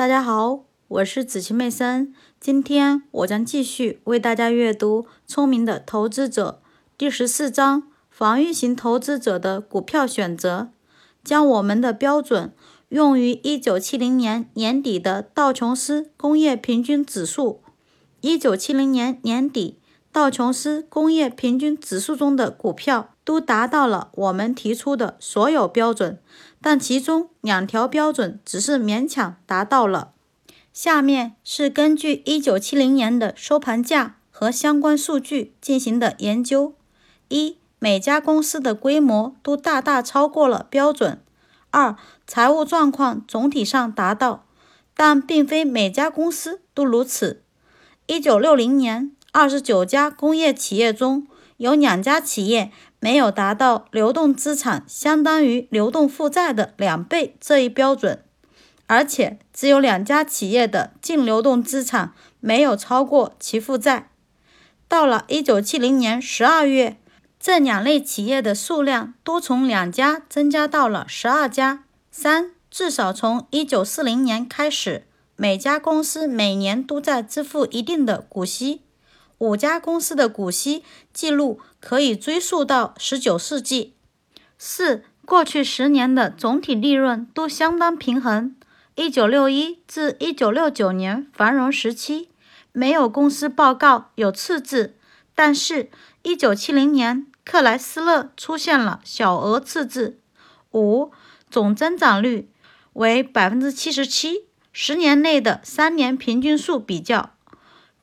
大家好，我是子琪妹森。今天我将继续为大家阅读《聪明的投资者》第十四章：防御型投资者的股票选择。将我们的标准用于一九七零年年底的道琼斯工业平均指数。一九七零年年底，道琼斯工业平均指数中的股票都达到了我们提出的所有标准。但其中两条标准只是勉强达到了。下面是根据1970年的收盘价和相关数据进行的研究：一、每家公司的规模都大大超过了标准；二、财务状况总体上达到，但并非每家公司都如此。1960年，29家工业企业中有两家企业。没有达到流动资产相当于流动负债的两倍这一标准，而且只有两家企业的净流动资产没有超过其负债。到了一九七零年十二月，这两类企业的数量都从两家增加到了十二家。三，至少从一九四零年开始，每家公司每年都在支付一定的股息。五家公司的股息记录可以追溯到十九世纪。四，过去十年的总体利润都相当平衡。一九六一至一九六九年繁荣时期，没有公司报告有赤字，但是，一九七零年克莱斯勒出现了小额赤字。五，总增长率为百分之七十七，十年内的三年平均数比较。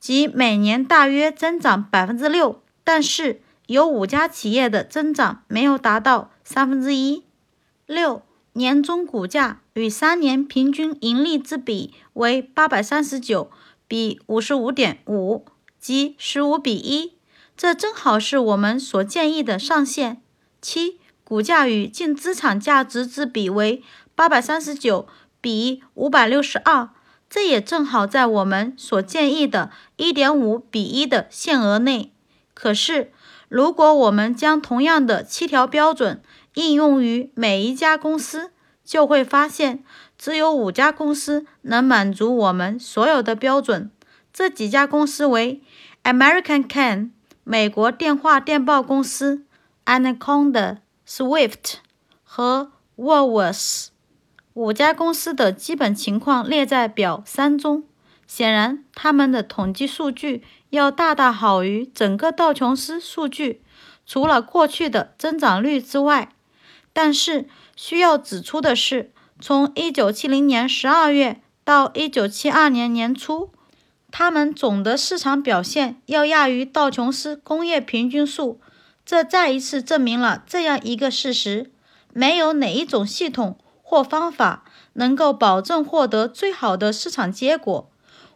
即每年大约增长百分之六，但是有五家企业的增长没有达到三分之一。六年中股价与三年平均盈利之比为八百三十九比五十五点五，即十五比一，这正好是我们所建议的上限。七股价与净资产价值之比为八百三十九比五百六十二。这也正好在我们所建议的1.5比1的限额内。可是，如果我们将同样的七条标准应用于每一家公司，就会发现只有五家公司能满足我们所有的标准。这几家公司为：American Can（ 美国电话电报公司）、Anaconda、Swift 和 Woolworths。五家公司的基本情况列在表三中。显然，他们的统计数据要大大好于整个道琼斯数据，除了过去的增长率之外。但是，需要指出的是，从1970年12月到1972年年初，他们总的市场表现要亚于道琼斯工业平均数。这再一次证明了这样一个事实：没有哪一种系统。或方法能够保证获得最好的市场结果。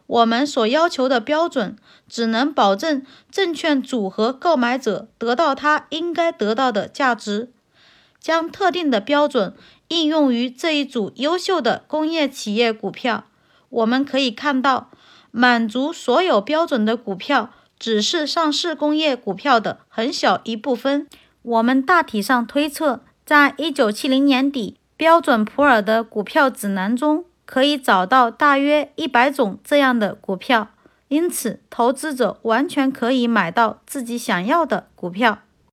我们所要求的标准只能保证证券组合购买者得到他应该得到的价值。将特定的标准应用于这一组优秀的工业企业股票，我们可以看到，满足所有标准的股票只是上市工业股票的很小一部分。我们大体上推测，在一九七零年底。标准普尔的股票指南中可以找到大约一百种这样的股票，因此投资者完全可以买到自己想要的股票。